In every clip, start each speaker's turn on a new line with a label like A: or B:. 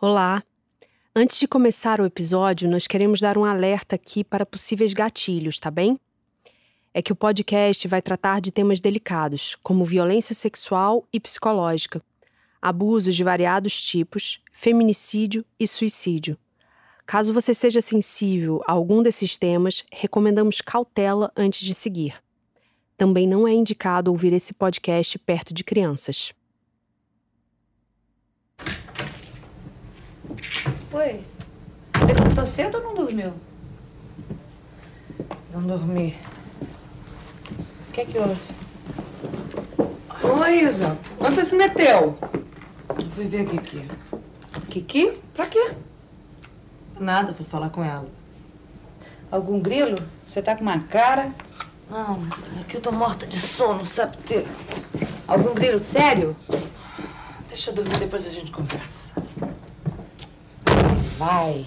A: Olá! Antes de começar o episódio, nós queremos dar um alerta aqui para possíveis gatilhos, tá bem? É que o podcast vai tratar de temas delicados, como violência sexual e psicológica, abusos de variados tipos, feminicídio e suicídio. Caso você seja sensível a algum desses temas, recomendamos cautela antes de seguir. Também não é indicado ouvir esse podcast perto de crianças.
B: Oi. Levantou cedo ou não dormiu?
C: Não dormi.
B: O que é que houve?
C: Oi, Isa. Onde você se meteu? Eu fui ver a Kiki. Kiki? Pra quê? Nada, fui falar com ela.
B: Algum grilo? Você tá com uma cara.
C: Não, mas é que eu tô morta de sono, sabe ter.
B: Algum grilo sério?
C: Deixa eu dormir, depois a gente conversa.
B: Vai.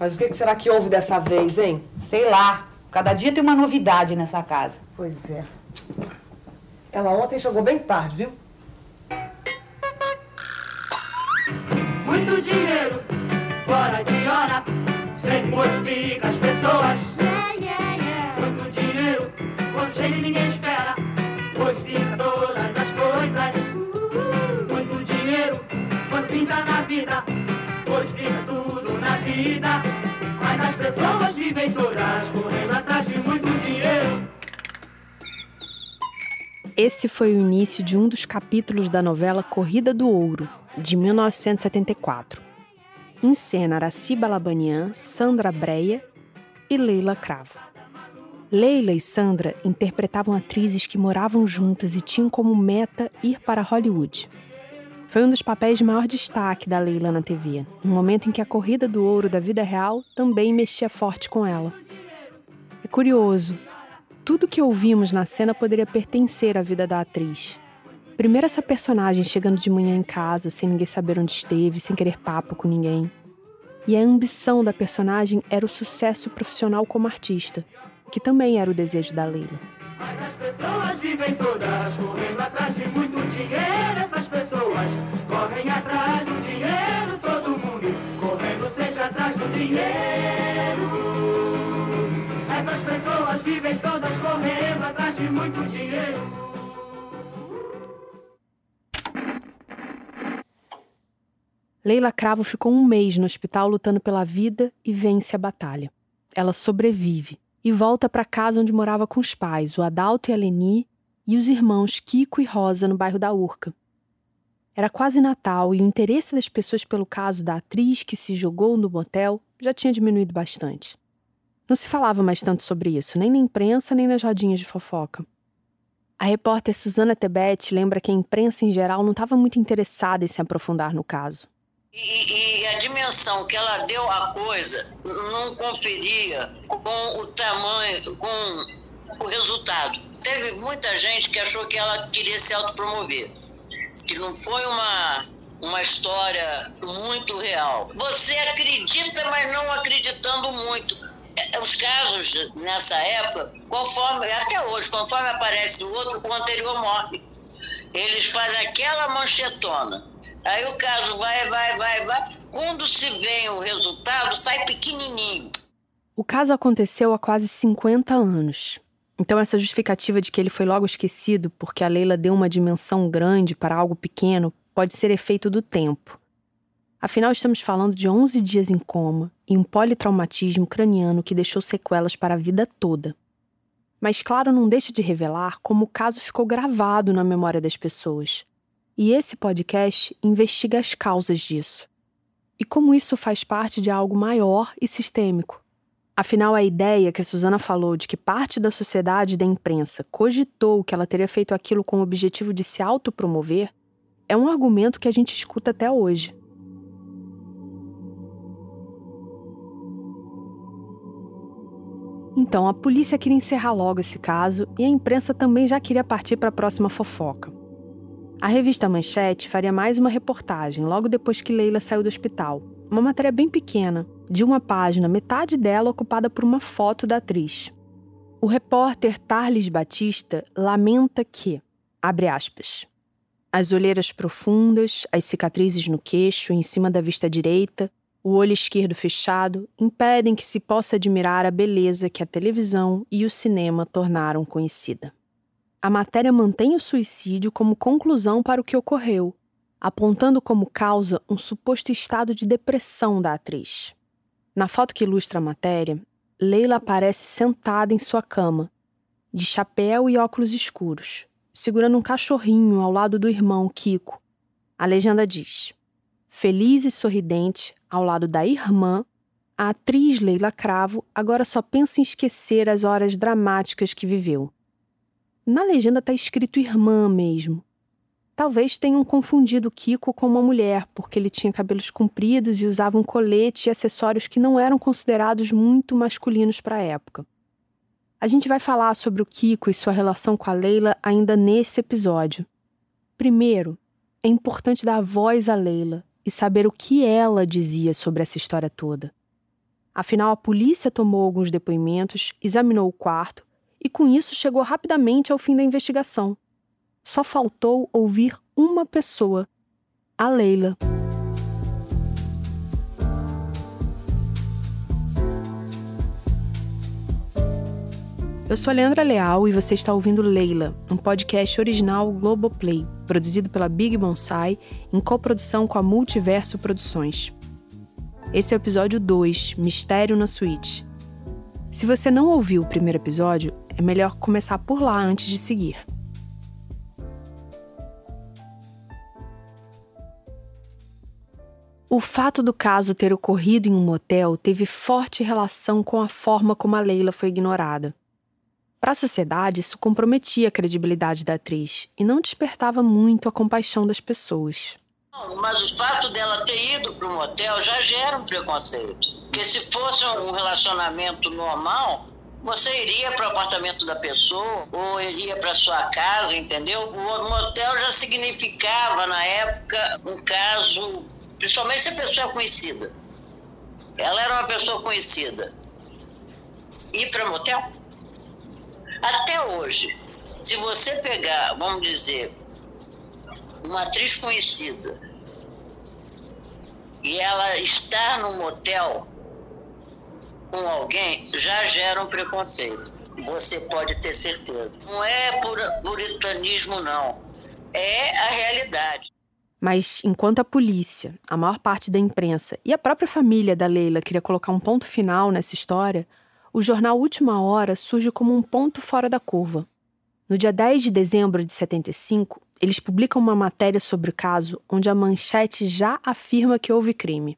C: Mas o que será que houve dessa vez, hein?
B: Sei lá. Cada dia tem uma novidade nessa casa.
C: Pois é. Ela ontem chegou bem tarde, viu?
D: Muito dinheiro, fora de hora, sempre modifica as pessoas. Muito dinheiro, quando chega e ninguém espera, modifica todas as coisas. Muito dinheiro, quando pinta na vida, vida. Mas as pessoas vivem todas correndo atrás de muito dinheiro.
A: Esse foi o início de um dos capítulos da novela Corrida do Ouro, de 1974. Em cena Araciba Labanian, Sandra Breia e Leila Cravo. Leila e Sandra interpretavam atrizes que moravam juntas e tinham como meta ir para Hollywood. Foi um dos papéis de maior destaque da Leila na TV, no momento em que a corrida do ouro da vida real também mexia forte com ela. É curioso, tudo que ouvimos na cena poderia pertencer à vida da atriz. Primeiro, essa personagem chegando de manhã em casa, sem ninguém saber onde esteve, sem querer papo com ninguém. E a ambição da personagem era o sucesso profissional como artista, que também era o desejo da Leila.
D: Mas as pessoas vivem todas correndo atrás de muito dinheiro. Muito dinheiro.
A: Leila Cravo ficou um mês no hospital lutando pela vida e vence a batalha. Ela sobrevive e volta para casa onde morava com os pais, o Adalto e a Leni, e os irmãos Kiko e Rosa, no bairro da Urca. Era quase Natal e o interesse das pessoas pelo caso da atriz que se jogou no motel já tinha diminuído bastante. Não se falava mais tanto sobre isso, nem na imprensa, nem nas rodinhas de fofoca. A repórter Suzana Tebet lembra que a imprensa em geral não estava muito interessada em se aprofundar no caso.
E: E, e a dimensão que ela deu à coisa não conferia com o tamanho, com o resultado. Teve muita gente que achou que ela queria se autopromover, que não foi uma, uma história muito real. Você acredita, mas não acreditando muito. Os casos nessa época, conforme, até hoje, conforme aparece o outro, o anterior morre. Eles fazem aquela manchetona. Aí o caso vai, vai, vai, vai. Quando se vê o resultado, sai pequenininho.
A: O caso aconteceu há quase 50 anos. Então, essa justificativa de que ele foi logo esquecido porque a Leila deu uma dimensão grande para algo pequeno pode ser efeito do tempo. Afinal, estamos falando de 11 dias em coma e um politraumatismo craniano que deixou sequelas para a vida toda. Mas, claro, não deixa de revelar como o caso ficou gravado na memória das pessoas. E esse podcast investiga as causas disso. E como isso faz parte de algo maior e sistêmico. Afinal, a ideia que a Suzana falou de que parte da sociedade e da imprensa cogitou que ela teria feito aquilo com o objetivo de se autopromover é um argumento que a gente escuta até hoje. Então, a polícia queria encerrar logo esse caso e a imprensa também já queria partir para a próxima fofoca. A revista Manchete faria mais uma reportagem logo depois que Leila saiu do hospital. Uma matéria bem pequena, de uma página, metade dela ocupada por uma foto da atriz. O repórter Tarles Batista lamenta que, abre aspas, As olheiras profundas, as cicatrizes no queixo, em cima da vista direita, o olho esquerdo fechado, impedem que se possa admirar a beleza que a televisão e o cinema tornaram conhecida. A matéria mantém o suicídio como conclusão para o que ocorreu, apontando como causa um suposto estado de depressão da atriz. Na foto que ilustra a matéria, Leila aparece sentada em sua cama, de chapéu e óculos escuros, segurando um cachorrinho ao lado do irmão Kiko. A legenda diz: Feliz e sorridente, ao lado da irmã, a atriz Leila Cravo agora só pensa em esquecer as horas dramáticas que viveu. Na legenda está escrito irmã mesmo, Talvez tenham confundido Kiko com uma mulher, porque ele tinha cabelos compridos e usava um colete e acessórios que não eram considerados muito masculinos para a época. A gente vai falar sobre o Kiko e sua relação com a Leila ainda nesse episódio. Primeiro, é importante dar voz a Leila e saber o que ela dizia sobre essa história toda. Afinal, a polícia tomou alguns depoimentos, examinou o quarto e, com isso, chegou rapidamente ao fim da investigação só faltou ouvir uma pessoa, a Leila. Eu sou a Leandra Leal e você está ouvindo Leila, um podcast original Globoplay, produzido pela Big Bonsai em coprodução com a Multiverso Produções. Esse é o episódio 2, Mistério na Suíte. Se você não ouviu o primeiro episódio, é melhor começar por lá antes de seguir. O fato do caso ter ocorrido em um motel teve forte relação com a forma como a Leila foi ignorada. Para a sociedade, isso comprometia a credibilidade da atriz e não despertava muito a compaixão das pessoas.
E: Mas o fato dela ter ido para o motel já gera um preconceito. Porque se fosse um relacionamento normal, você iria para o apartamento da pessoa ou iria para sua casa, entendeu? O motel já significava, na época, um caso Principalmente se a pessoa é conhecida. Ela era uma pessoa conhecida. Ir para motel? Até hoje, se você pegar, vamos dizer, uma atriz conhecida e ela está no motel com alguém, já gera um preconceito. Você pode ter certeza. Não é puritanismo, não. É a realidade.
A: Mas enquanto a polícia, a maior parte da imprensa e a própria família da Leila queria colocar um ponto final nessa história, o jornal Última Hora surge como um ponto fora da curva. No dia 10 de dezembro de 75, eles publicam uma matéria sobre o caso onde a manchete já afirma que houve crime.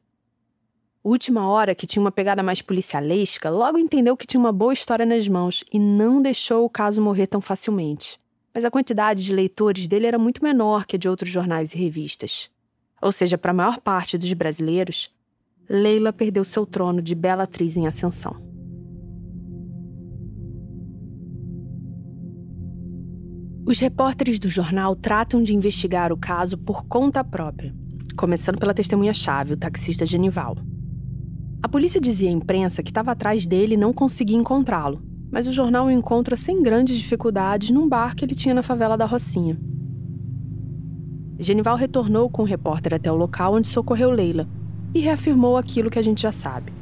A: Última Hora, que tinha uma pegada mais policialesca, logo entendeu que tinha uma boa história nas mãos e não deixou o caso morrer tão facilmente mas a quantidade de leitores dele era muito menor que a de outros jornais e revistas. Ou seja, para a maior parte dos brasileiros, Leila perdeu seu trono de bela atriz em ascensão. Os repórteres do jornal tratam de investigar o caso por conta própria, começando pela testemunha-chave, o taxista Genival. A polícia dizia à imprensa que estava atrás dele e não conseguia encontrá-lo, mas o jornal o encontra sem grandes dificuldades num bar que ele tinha na favela da Rocinha. Genival retornou com o repórter até o local onde socorreu Leila e reafirmou aquilo que a gente já sabe: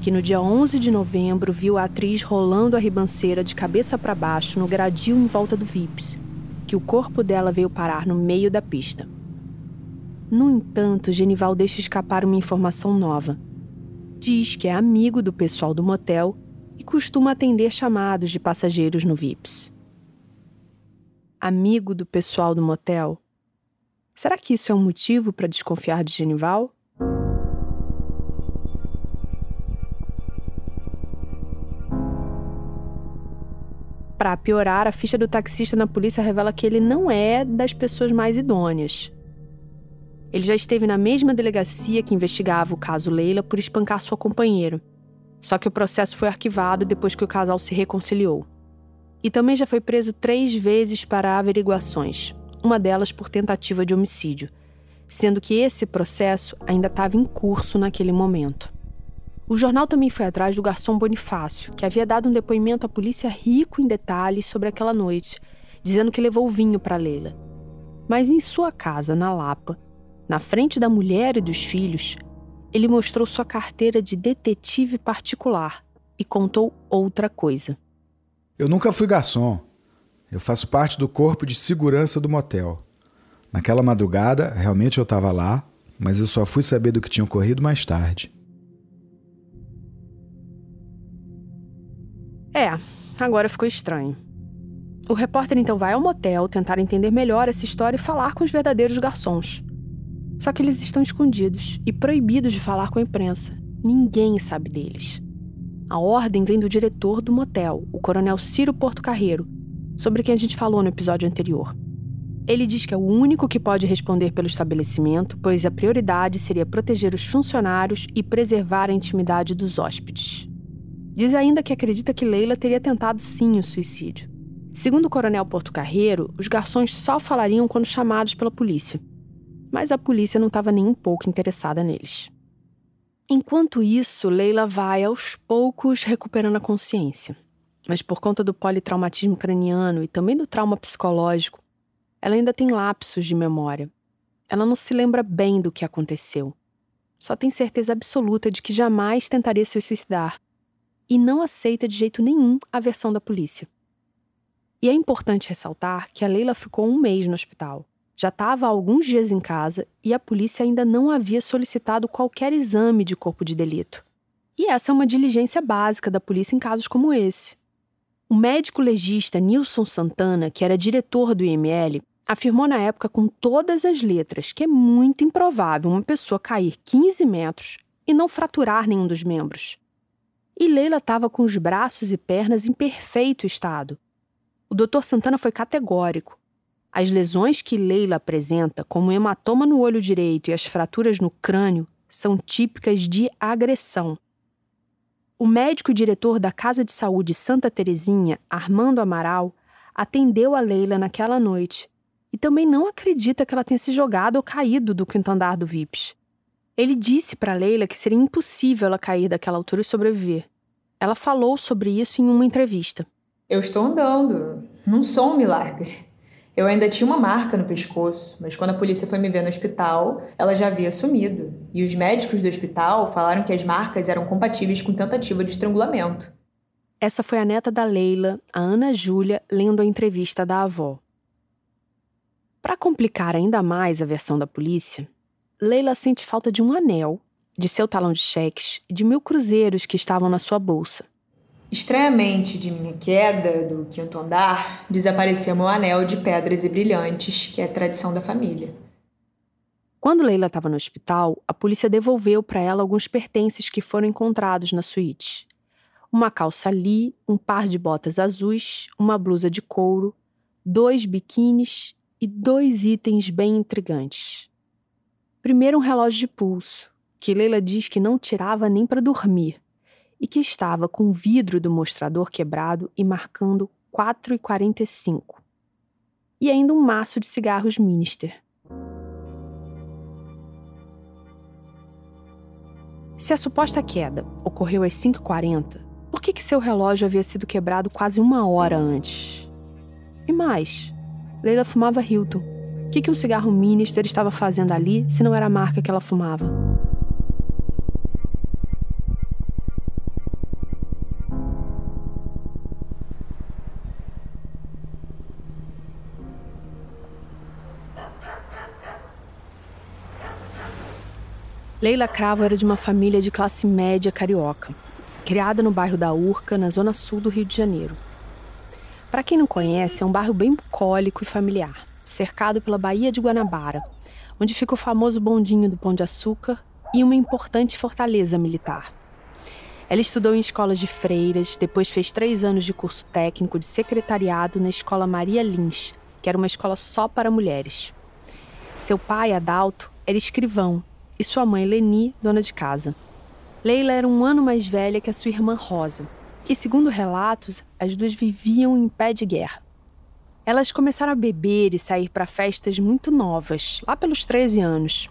A: que no dia 11 de novembro viu a atriz rolando a ribanceira de cabeça para baixo no gradil em volta do Vips, que o corpo dela veio parar no meio da pista. No entanto, Genival deixa escapar uma informação nova. Diz que é amigo do pessoal do motel e costuma atender chamados de passageiros no VIPS. Amigo do pessoal do motel? Será que isso é um motivo para desconfiar de Genival? Para piorar, a ficha do taxista na polícia revela que ele não é das pessoas mais idôneas. Ele já esteve na mesma delegacia que investigava o caso Leila por espancar sua companheira só que o processo foi arquivado depois que o casal se reconciliou. E também já foi preso três vezes para averiguações, uma delas por tentativa de homicídio, sendo que esse processo ainda estava em curso naquele momento. O jornal também foi atrás do garçom Bonifácio, que havia dado um depoimento à polícia rico em detalhes sobre aquela noite, dizendo que levou vinho para Leila. Mas em sua casa, na Lapa, na frente da mulher e dos filhos, ele mostrou sua carteira de detetive particular e contou outra coisa.
F: Eu nunca fui garçom. Eu faço parte do corpo de segurança do motel. Naquela madrugada, realmente eu estava lá, mas eu só fui saber do que tinha ocorrido mais tarde.
A: É, agora ficou estranho. O repórter então vai ao motel tentar entender melhor essa história e falar com os verdadeiros garçons. Só que eles estão escondidos e proibidos de falar com a imprensa. Ninguém sabe deles. A ordem vem do diretor do motel, o coronel Ciro Porto Carreiro, sobre quem a gente falou no episódio anterior. Ele diz que é o único que pode responder pelo estabelecimento, pois a prioridade seria proteger os funcionários e preservar a intimidade dos hóspedes. Diz ainda que acredita que Leila teria tentado sim o suicídio. Segundo o coronel Porto Carreiro, os garçons só falariam quando chamados pela polícia. Mas a polícia não estava nem um pouco interessada neles. Enquanto isso, Leila vai aos poucos recuperando a consciência. Mas por conta do politraumatismo craniano e também do trauma psicológico, ela ainda tem lapsos de memória. Ela não se lembra bem do que aconteceu. Só tem certeza absoluta de que jamais tentaria se suicidar e não aceita de jeito nenhum a versão da polícia. E é importante ressaltar que a Leila ficou um mês no hospital já estava há alguns dias em casa e a polícia ainda não havia solicitado qualquer exame de corpo de delito. E essa é uma diligência básica da polícia em casos como esse. O médico legista Nilson Santana, que era diretor do IML, afirmou na época com todas as letras que é muito improvável uma pessoa cair 15 metros e não fraturar nenhum dos membros. E Leila estava com os braços e pernas em perfeito estado. O Dr. Santana foi categórico. As lesões que Leila apresenta, como o hematoma no olho direito e as fraturas no crânio, são típicas de agressão. O médico diretor da Casa de Saúde Santa Terezinha, Armando Amaral, atendeu a Leila naquela noite e também não acredita que ela tenha se jogado ou caído do quinto andar do VIPS. Ele disse para Leila que seria impossível ela cair daquela altura e sobreviver. Ela falou sobre isso em uma entrevista.
G: Eu estou andando. Não sou um milagre. Eu ainda tinha uma marca no pescoço, mas quando a polícia foi me ver no hospital, ela já havia sumido. E os médicos do hospital falaram que as marcas eram compatíveis com tentativa de estrangulamento.
A: Essa foi a neta da Leila, a Ana Júlia, lendo a entrevista da avó. Para complicar ainda mais a versão da polícia, Leila sente falta de um anel, de seu talão de cheques e de mil cruzeiros que estavam na sua bolsa.
G: Estranhamente de minha queda do quinto andar, desapareceu meu anel de pedras e brilhantes, que é tradição da família.
A: Quando Leila estava no hospital, a polícia devolveu para ela alguns pertences que foram encontrados na suíte. Uma calça Lee, um par de botas azuis, uma blusa de couro, dois biquínis e dois itens bem intrigantes. Primeiro, um relógio de pulso, que Leila diz que não tirava nem para dormir e que estava com o vidro do mostrador quebrado e marcando 4,45. E ainda um maço de cigarros Minister. Se a suposta queda ocorreu às 5h40, por que, que seu relógio havia sido quebrado quase uma hora antes? E mais, Leila fumava Hilton. O que, que um cigarro Minister estava fazendo ali se não era a marca que ela fumava? Leila Cravo era de uma família de classe média carioca, criada no bairro da Urca, na zona sul do Rio de Janeiro. Para quem não conhece, é um bairro bem bucólico e familiar, cercado pela Baía de Guanabara, onde fica o famoso bondinho do Pão de Açúcar e uma importante fortaleza militar. Ela estudou em escolas de freiras, depois fez três anos de curso técnico de secretariado na Escola Maria Lins, que era uma escola só para mulheres. Seu pai, Adalto, era escrivão e sua mãe Leni, dona de casa. Leila era um ano mais velha que a sua irmã Rosa, e segundo relatos, as duas viviam em pé de guerra. Elas começaram a beber e sair para festas muito novas, lá pelos 13 anos.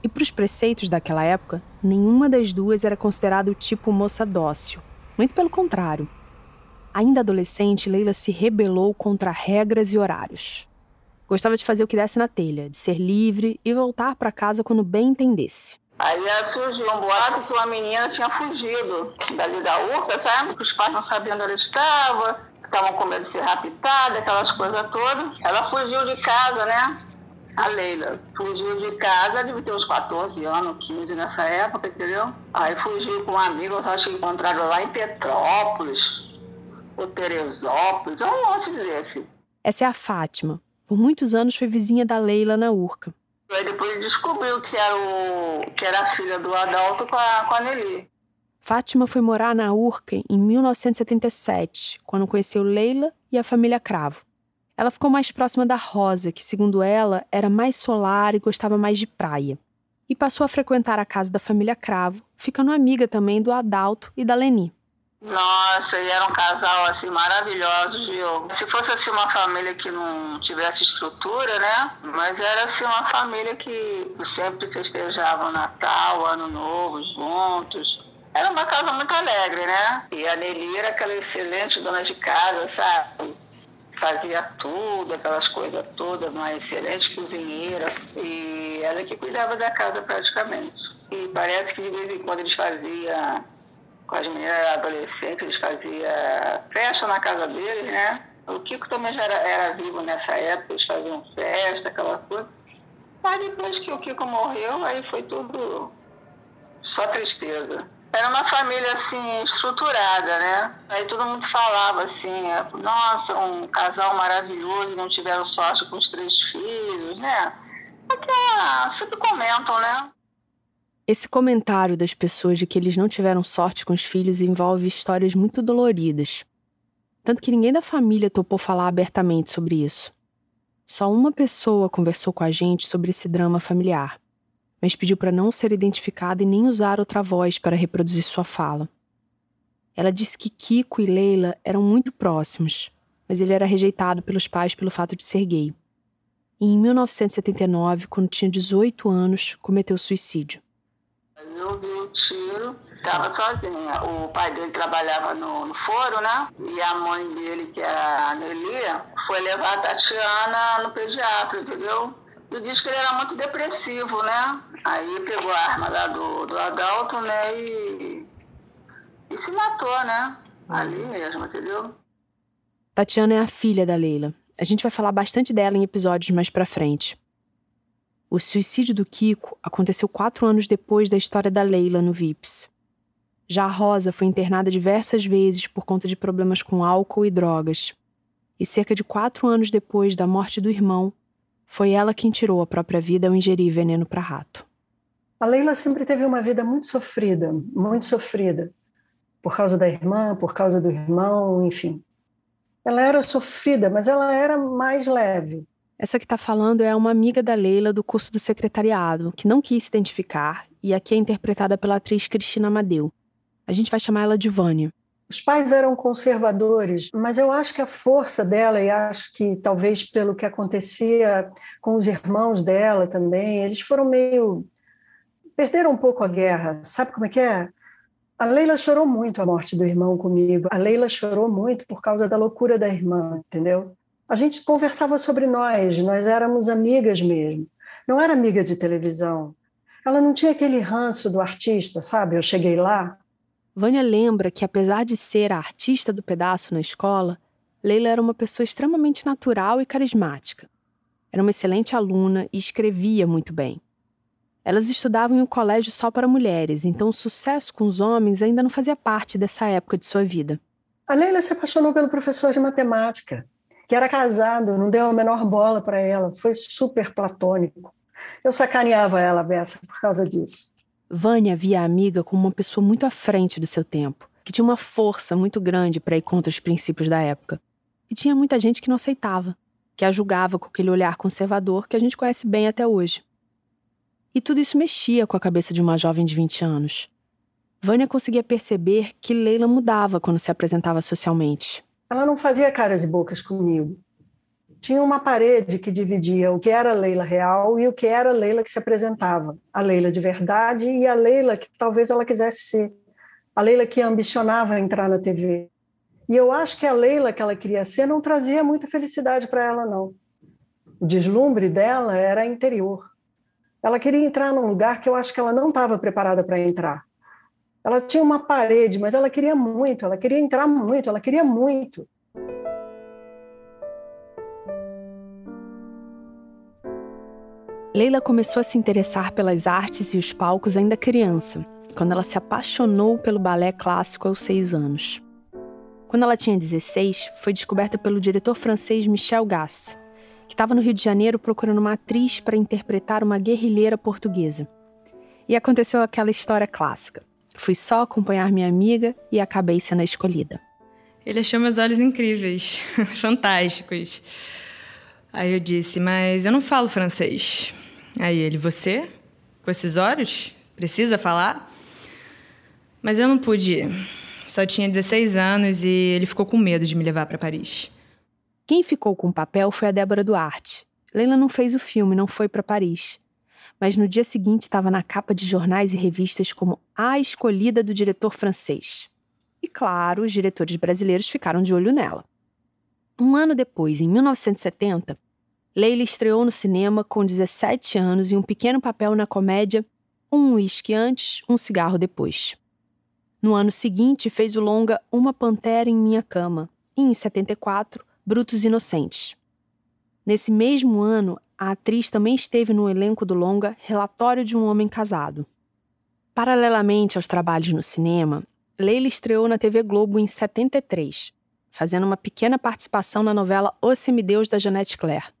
A: E para os preceitos daquela época, nenhuma das duas era considerada o tipo moça dócil. Muito pelo contrário. Ainda adolescente, Leila se rebelou contra regras e horários. Gostava de fazer o que desse na telha, de ser livre e voltar para casa quando bem entendesse.
E: Aí surgiu um boato que uma menina tinha fugido dali da ursa, sabe? Que os pais não sabiam onde ela estava, estavam com medo de ser raptada, aquelas coisas todas. Ela fugiu de casa, né? A Leila fugiu de casa, deve ter uns 14 anos, 15 nessa época, entendeu? Aí fugiu com um amigo, eu acho que encontraram lá em Petrópolis, ou Teresópolis, é um lance desse.
A: Essa é a Fátima, por muitos anos foi vizinha da Leila na Urca.
E: Aí depois descobriu que era, o, que era a filha do Adalto com a, com a Nelly.
A: Fátima foi morar na Urca em 1977, quando conheceu Leila e a família Cravo. Ela ficou mais próxima da Rosa, que, segundo ela, era mais solar e gostava mais de praia. E passou a frequentar a casa da família Cravo, ficando amiga também do Adalto e da Leni.
E: Nossa, e era um casal assim maravilhoso, viu? Se fosse assim uma família que não tivesse estrutura, né? Mas era assim uma família que sempre festejava o Natal, Ano Novo juntos. Era uma casa muito alegre, né? E a Nelly era aquela excelente dona de casa, sabe? Fazia tudo, aquelas coisas todas, uma excelente cozinheira. E ela que cuidava da casa praticamente. E parece que de vez em quando eles faziam com as meninas adolescentes, eles faziam festa na casa deles, né? O Kiko também já era, era, vivo nessa época, eles faziam festa, aquela coisa. Mas depois que o Kiko morreu, aí foi tudo só tristeza. Era uma família assim estruturada, né? Aí todo mundo falava assim, nossa, um casal maravilhoso, não tiveram sorte com os três filhos, né? Aquela, sempre comentam, né?
A: Esse comentário das pessoas de que eles não tiveram sorte com os filhos envolve histórias muito doloridas. Tanto que ninguém da família topou falar abertamente sobre isso. Só uma pessoa conversou com a gente sobre esse drama familiar, mas pediu para não ser identificada e nem usar outra voz para reproduzir sua fala. Ela disse que Kiko e Leila eram muito próximos, mas ele era rejeitado pelos pais pelo fato de ser gay. E em 1979, quando tinha 18 anos, cometeu suicídio
E: eu vi o tiro, estava sozinha. O pai dele trabalhava no, no, foro, né? E a mãe dele, que era a Nelia, foi levar a Tatiana no pediatra, entendeu? E disse que ele era muito depressivo, né? Aí pegou a arma lá do, do Adalto, né? E, e se matou, né? Ali mesmo, entendeu?
A: Tatiana é a filha da Leila. A gente vai falar bastante dela em episódios mais pra frente. O suicídio do Kiko aconteceu quatro anos depois da história da Leila no VIPS. Já a Rosa foi internada diversas vezes por conta de problemas com álcool e drogas. E cerca de quatro anos depois da morte do irmão, foi ela quem tirou a própria vida ao ingerir veneno para rato.
H: A Leila sempre teve uma vida muito sofrida, muito sofrida, por causa da irmã, por causa do irmão, enfim. Ela era sofrida, mas ela era mais leve.
A: Essa que está falando é uma amiga da Leila do curso do secretariado, que não quis se identificar, e aqui é interpretada pela atriz Cristina Amadeu. A gente vai chamar ela de Vânia.
H: Os pais eram conservadores, mas eu acho que a força dela, e acho que talvez pelo que acontecia com os irmãos dela também, eles foram meio. perderam um pouco a guerra. Sabe como é que é? A Leila chorou muito a morte do irmão comigo. A Leila chorou muito por causa da loucura da irmã, entendeu? a gente conversava sobre nós, nós éramos amigas mesmo. Não era amiga de televisão. Ela não tinha aquele ranço do artista, sabe? Eu cheguei lá.
A: Vânia lembra que, apesar de ser a artista do pedaço na escola, Leila era uma pessoa extremamente natural e carismática. Era uma excelente aluna e escrevia muito bem. Elas estudavam em um colégio só para mulheres, então o sucesso com os homens ainda não fazia parte dessa época de sua vida.
H: A Leila se apaixonou pelo professor de matemática que era casado, não deu a menor bola para ela, foi super platônico. Eu sacaneava ela, Bessa, por causa disso.
A: Vânia via a amiga como uma pessoa muito à frente do seu tempo, que tinha uma força muito grande para ir contra os princípios da época. E tinha muita gente que não aceitava, que a julgava com aquele olhar conservador que a gente conhece bem até hoje. E tudo isso mexia com a cabeça de uma jovem de 20 anos. Vânia conseguia perceber que Leila mudava quando se apresentava socialmente.
H: Ela não fazia caras e bocas comigo. Tinha uma parede que dividia o que era a Leila real e o que era a Leila que se apresentava. A Leila de verdade e a Leila que talvez ela quisesse ser. A Leila que ambicionava entrar na TV. E eu acho que a Leila que ela queria ser não trazia muita felicidade para ela, não. o deslumbre dela era interior. Ela queria entrar num lugar que eu acho que ela não estava preparada para entrar. Ela tinha uma parede, mas ela queria muito, ela queria entrar muito, ela queria muito.
A: Leila começou a se interessar pelas artes e os palcos ainda criança, quando ela se apaixonou pelo balé clássico aos seis anos. Quando ela tinha 16, foi descoberta pelo diretor francês Michel Gass, que estava no Rio de Janeiro procurando uma atriz para interpretar uma guerrilheira portuguesa. E aconteceu aquela história clássica. Fui só acompanhar minha amiga e acabei sendo a escolhida.
I: Ele achou meus olhos incríveis, fantásticos. Aí eu disse, mas eu não falo francês. Aí ele, você? Com esses olhos? Precisa falar? Mas eu não pude ir. Só tinha 16 anos e ele ficou com medo de me levar para Paris.
A: Quem ficou com o papel foi a Débora Duarte. Leila não fez o filme, não foi para Paris. Mas no dia seguinte estava na capa de jornais e revistas como a escolhida do diretor francês. E claro, os diretores brasileiros ficaram de olho nela. Um ano depois, em 1970, Leila estreou no cinema com 17 anos e um pequeno papel na comédia Um Whisky Antes, Um Cigarro Depois. No ano seguinte, fez o longa Uma Pantera em Minha Cama e, em 74, Brutos Inocentes. Nesse mesmo ano, a atriz também esteve no elenco do longa Relatório de um Homem Casado. Paralelamente aos trabalhos no cinema, Leila estreou na TV Globo em 73, fazendo uma pequena participação na novela O Semideus da Jeanette Claire.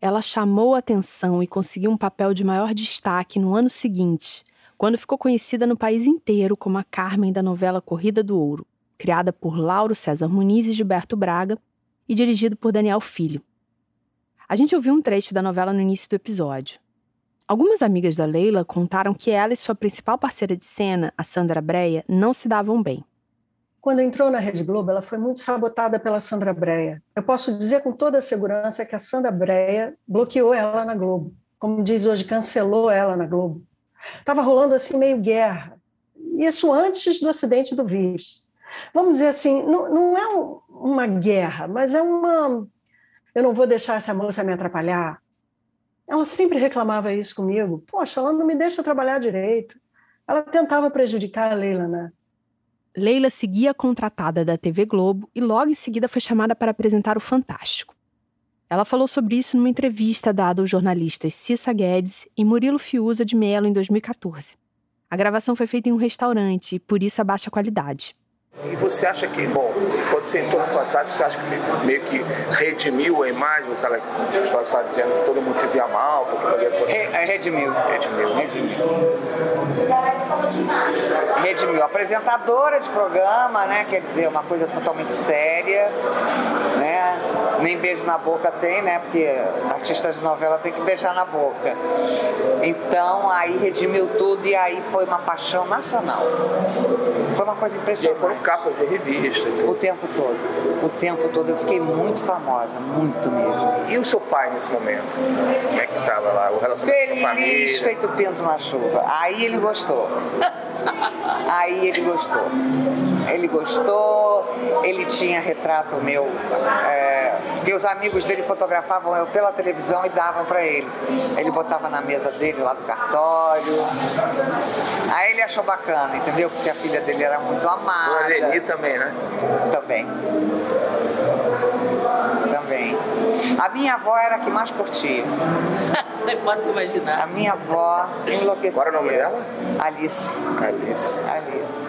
A: Ela chamou atenção e conseguiu um papel de maior destaque no ano seguinte, quando ficou conhecida no país inteiro como a Carmen da novela Corrida do Ouro, criada por Lauro César Muniz e Gilberto Braga e dirigido por Daniel Filho. A gente ouviu um trecho da novela no início do episódio. Algumas amigas da Leila contaram que ela e sua principal parceira de cena, a Sandra Breia, não se davam bem.
H: Quando entrou na Rede Globo, ela foi muito sabotada pela Sandra Breia. Eu posso dizer com toda a segurança que a Sandra Breia bloqueou ela na Globo. Como diz hoje, cancelou ela na Globo. Estava rolando assim meio guerra. Isso antes do acidente do vírus. Vamos dizer assim, não, não é um, uma guerra, mas é uma. Eu não vou deixar essa moça me atrapalhar. Ela sempre reclamava isso comigo. Poxa, ela não me deixa trabalhar direito. Ela tentava prejudicar a Leila, né?
A: Leila seguia contratada da TV Globo e logo em seguida foi chamada para apresentar o Fantástico. Ela falou sobre isso numa entrevista dada aos jornalistas Cissa Guedes e Murilo Fiuza de Mello em 2014. A gravação foi feita em um restaurante e por isso a baixa qualidade.
J: E você acha que, bom, quando você entrou no Fantástico, você acha que meio que redimiu a imagem, o cara está dizendo que todo mundo te via mal, porque poderia...
K: Re, redimiu.
J: Redimiu.
K: Redimiu. Redimiu. Apresentadora de programa, né? Quer dizer, uma coisa totalmente séria, né? Nem beijo na boca tem, né? Porque artista de novela tem que beijar na boca. Então, aí redimiu tudo e aí foi uma paixão nacional. Foi uma coisa impressionante.
J: E foram capas de revista.
K: O tempo todo. O tempo todo. Eu fiquei muito famosa, muito mesmo.
J: E o seu pai nesse momento? Como é que estava lá? O relacionamento
K: Feliz,
J: com a família?
K: feito pinto na chuva. Aí ele gostou. Aí ele gostou. Ele gostou, ele tinha retrato meu, é, que os amigos dele fotografavam eu pela televisão e davam para ele. Ele botava na mesa dele lá do cartório. Aí ele achou bacana, entendeu? Porque a filha dele era muito amada.
J: O Leni também, né?
K: Também. Também. A minha avó era a que mais curtia.
B: Eu posso imaginar.
K: A minha avó enlouquecia.
J: Qual era o nome dela?
K: Alice.
J: Alice.
K: Alice.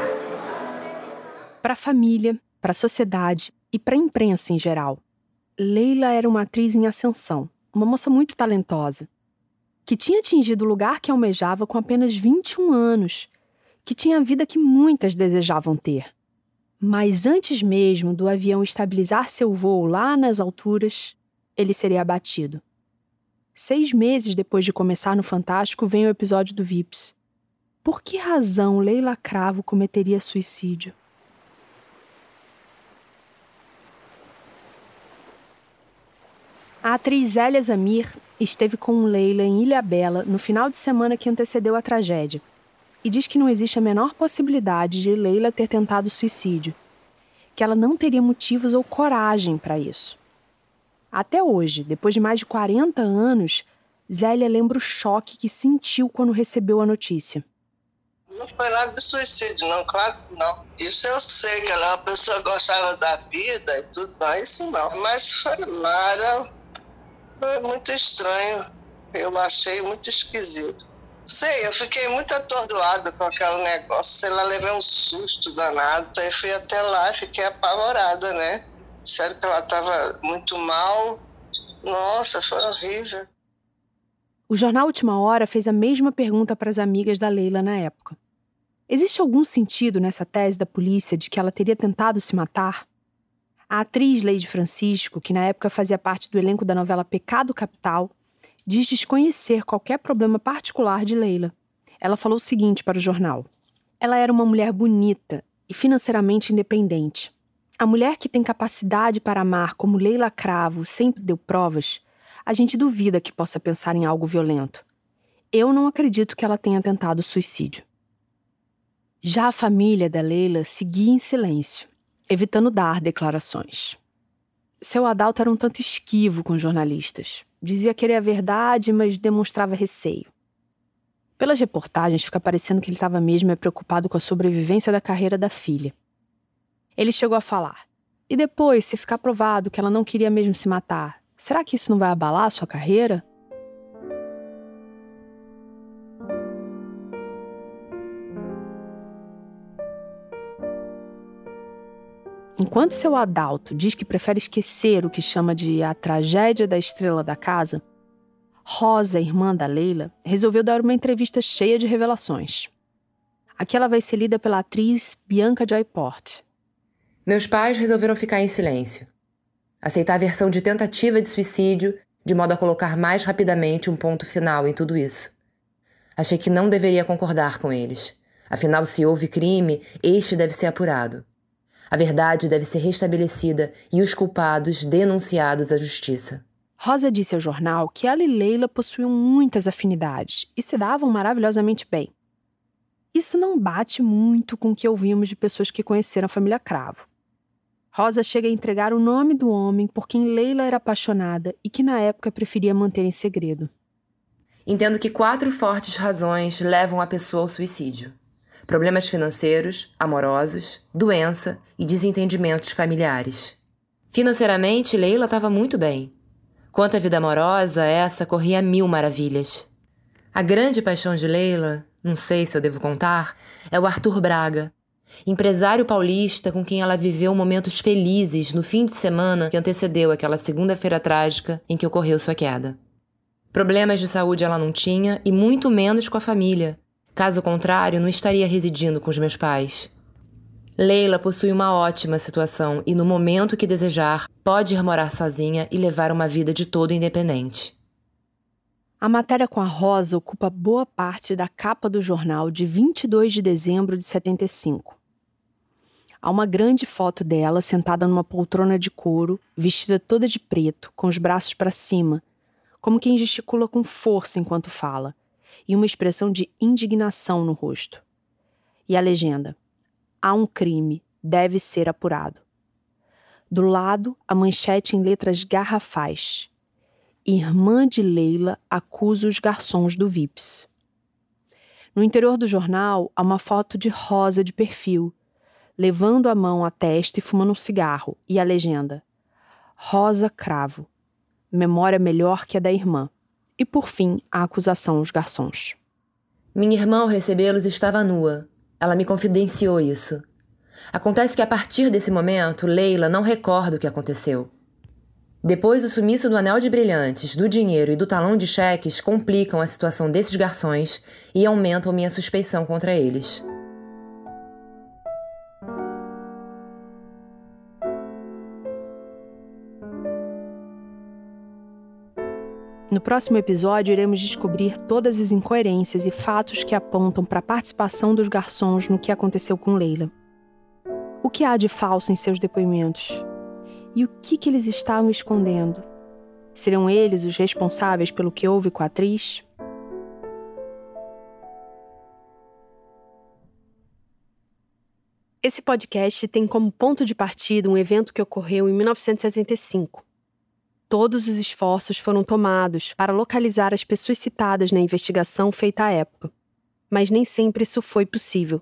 A: Para a família, para a sociedade e para a imprensa em geral, Leila era uma atriz em ascensão, uma moça muito talentosa, que tinha atingido o lugar que almejava com apenas 21 anos, que tinha a vida que muitas desejavam ter. Mas antes mesmo do avião estabilizar seu voo lá nas alturas, ele seria abatido. Seis meses depois de começar no Fantástico, vem o episódio do Vips. Por que razão Leila Cravo cometeria suicídio? A atriz Zélia Zamir esteve com Leila em Ilha Bela no final de semana que antecedeu a tragédia e diz que não existe a menor possibilidade de Leila ter tentado suicídio, que ela não teria motivos ou coragem para isso. Até hoje, depois de mais de 40 anos, Zélia lembra o choque que sentiu quando recebeu a notícia.
L: Não foi nada de suicídio, não, claro que não. Isso eu sei, que ela é uma pessoa que gostava da vida e tudo mais, isso não. Mas foi nada, foi muito estranho. Eu achei muito esquisito. Sei, eu fiquei muito atordoada com aquele negócio. Sei lá, levei um susto danado. Aí fui até lá e fiquei apavorada, né? Sério que ela estava muito mal. Nossa, foi horrível.
A: O jornal Última Hora fez a mesma pergunta para as amigas da Leila na época. Existe algum sentido nessa tese da polícia de que ela teria tentado se matar? A atriz Leide Francisco, que na época fazia parte do elenco da novela Pecado Capital, diz desconhecer qualquer problema particular de Leila. Ela falou o seguinte para o jornal: Ela era uma mulher bonita e financeiramente independente. A mulher que tem capacidade para amar como Leila Cravo sempre deu provas, a gente duvida que possa pensar em algo violento. Eu não acredito que ela tenha tentado suicídio. Já a família da Leila seguia em silêncio, evitando dar declarações. Seu Adalto era um tanto esquivo com jornalistas. Dizia querer a verdade, mas demonstrava receio. Pelas reportagens, fica parecendo que ele estava mesmo preocupado com a sobrevivência da carreira da filha. Ele chegou a falar: E depois, se ficar provado que ela não queria mesmo se matar, será que isso não vai abalar a sua carreira? Enquanto seu Adalto diz que prefere esquecer o que chama de a tragédia da estrela da casa, Rosa, irmã da Leila, resolveu dar uma entrevista cheia de revelações. Aqui ela vai ser lida pela atriz Bianca Joyport.
M: Meus pais resolveram ficar em silêncio. Aceitar a versão de tentativa de suicídio, de modo a colocar mais rapidamente um ponto final em tudo isso. Achei que não deveria concordar com eles. Afinal, se houve crime, este deve ser apurado. A verdade deve ser restabelecida e os culpados denunciados à justiça.
A: Rosa disse ao jornal que ela e Leila possuíam muitas afinidades e se davam maravilhosamente bem. Isso não bate muito com o que ouvimos de pessoas que conheceram a família Cravo. Rosa chega a entregar o nome do homem por quem Leila era apaixonada e que na época preferia manter em segredo.
M: Entendo que quatro fortes razões levam a pessoa ao suicídio problemas financeiros, amorosos, doença e desentendimentos familiares. Financeiramente, Leila estava muito bem. Quanto à vida amorosa, essa corria mil maravilhas. A grande paixão de Leila, não sei se eu devo contar, é o Arthur Braga, empresário paulista com quem ela viveu momentos felizes no fim de semana que antecedeu aquela segunda-feira trágica em que ocorreu sua queda. Problemas de saúde ela não tinha e muito menos com a família, Caso contrário, não estaria residindo com os meus pais. Leila possui uma ótima situação e, no momento que desejar, pode ir morar sozinha e levar uma vida de todo independente.
A: A matéria com a Rosa ocupa boa parte da capa do jornal de 22 de dezembro de 75. Há uma grande foto dela sentada numa poltrona de couro, vestida toda de preto, com os braços para cima, como quem gesticula com força enquanto fala e uma expressão de indignação no rosto. E a legenda: Há um crime, deve ser apurado. Do lado, a manchete em letras garrafais: Irmã de Leila acusa os garçons do VIPS. No interior do jornal, há uma foto de Rosa de perfil, levando a mão à testa e fumando um cigarro, e a legenda: Rosa Cravo. Memória melhor que a da irmã e, por fim, a acusação aos garçons.
M: Minha irmã, ao recebê-los, estava nua. Ela me confidenciou isso. Acontece que, a partir desse momento, Leila não recorda o que aconteceu. Depois, o sumiço do anel de brilhantes, do dinheiro e do talão de cheques complicam a situação desses garçons e aumentam minha suspeição contra eles.
A: No próximo episódio, iremos descobrir todas as incoerências e fatos que apontam para a participação dos garçons no que aconteceu com Leila. O que há de falso em seus depoimentos? E o que, que eles estavam escondendo? Serão eles os responsáveis pelo que houve com a atriz? Esse podcast tem como ponto de partida um evento que ocorreu em 1975 Todos os esforços foram tomados para localizar as pessoas citadas na investigação feita à época, mas nem sempre isso foi possível.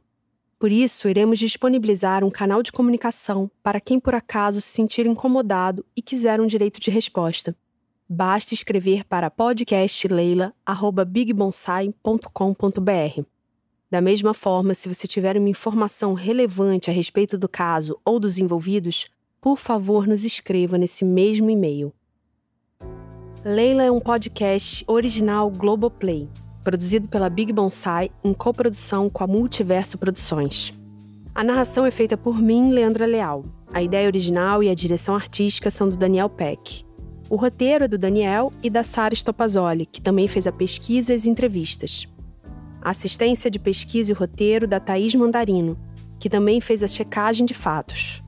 A: Por isso, iremos disponibilizar um canal de comunicação para quem por acaso se sentir incomodado e quiser um direito de resposta. Basta escrever para podcastleila@bigbonsai.com.br. Da mesma forma, se você tiver uma informação relevante a respeito do caso ou dos envolvidos, por favor, nos escreva nesse mesmo e-mail. Leila é um podcast original Globoplay produzido pela Big Bonsai em coprodução com a Multiverso Produções. A narração é feita por mim, Leandra Leal. A ideia original e a direção artística são do Daniel Peck. O roteiro é do Daniel e da Sara Stopazoli, que também fez a pesquisa e as entrevistas. A assistência de pesquisa e roteiro da Thaís Mandarino, que também fez a checagem de fatos.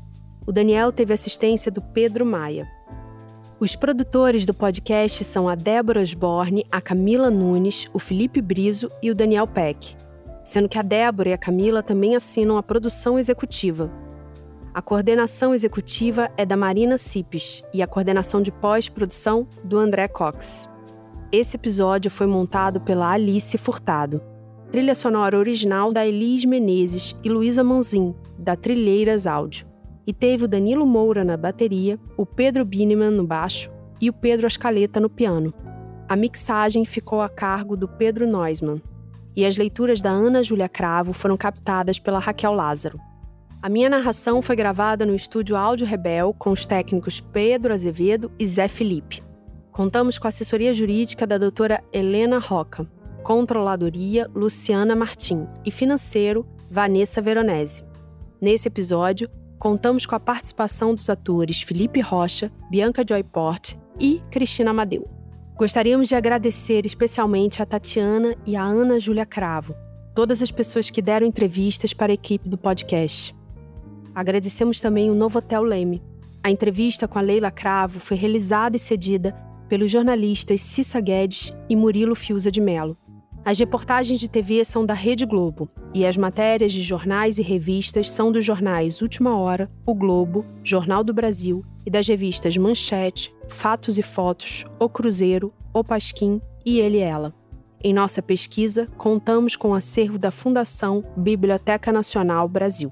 A: O Daniel teve assistência do Pedro Maia. Os produtores do podcast são a Débora Osborne, a Camila Nunes, o Felipe Brizo e o Daniel Peck, sendo que a Débora e a Camila também assinam a produção executiva. A coordenação executiva é da Marina Cipes e a coordenação de pós-produção do André Cox. Esse episódio foi montado pela Alice Furtado. Trilha sonora original da Elis Menezes e Luísa Manzin, da Trilheiras Áudio e teve o Danilo Moura na bateria, o Pedro Bineman no baixo e o Pedro Ascaleta no piano. A mixagem ficou a cargo do Pedro Neusman e as leituras da Ana Júlia Cravo foram captadas pela Raquel Lázaro. A minha narração foi gravada no estúdio Áudio Rebel com os técnicos Pedro Azevedo e Zé Felipe. Contamos com a assessoria jurídica da doutora Helena Roca, controladoria Luciana Martim e financeiro Vanessa Veronese. Nesse episódio, contamos com a participação dos atores Felipe Rocha, Bianca Joyport e Cristina Amadeu. Gostaríamos de agradecer especialmente a Tatiana e a Ana Júlia Cravo, todas as pessoas que deram entrevistas para a equipe do podcast. Agradecemos também o Novo Hotel Leme. A entrevista com a Leila Cravo foi realizada e cedida pelos jornalistas Cissa Guedes e Murilo Fiuza de Melo. As reportagens de TV são da Rede Globo e as matérias de jornais e revistas são dos jornais Última Hora, O Globo, Jornal do Brasil e das revistas Manchete, Fatos e Fotos, O Cruzeiro, O Pasquim e Ele e Ela. Em nossa pesquisa, contamos com o acervo da Fundação Biblioteca Nacional Brasil.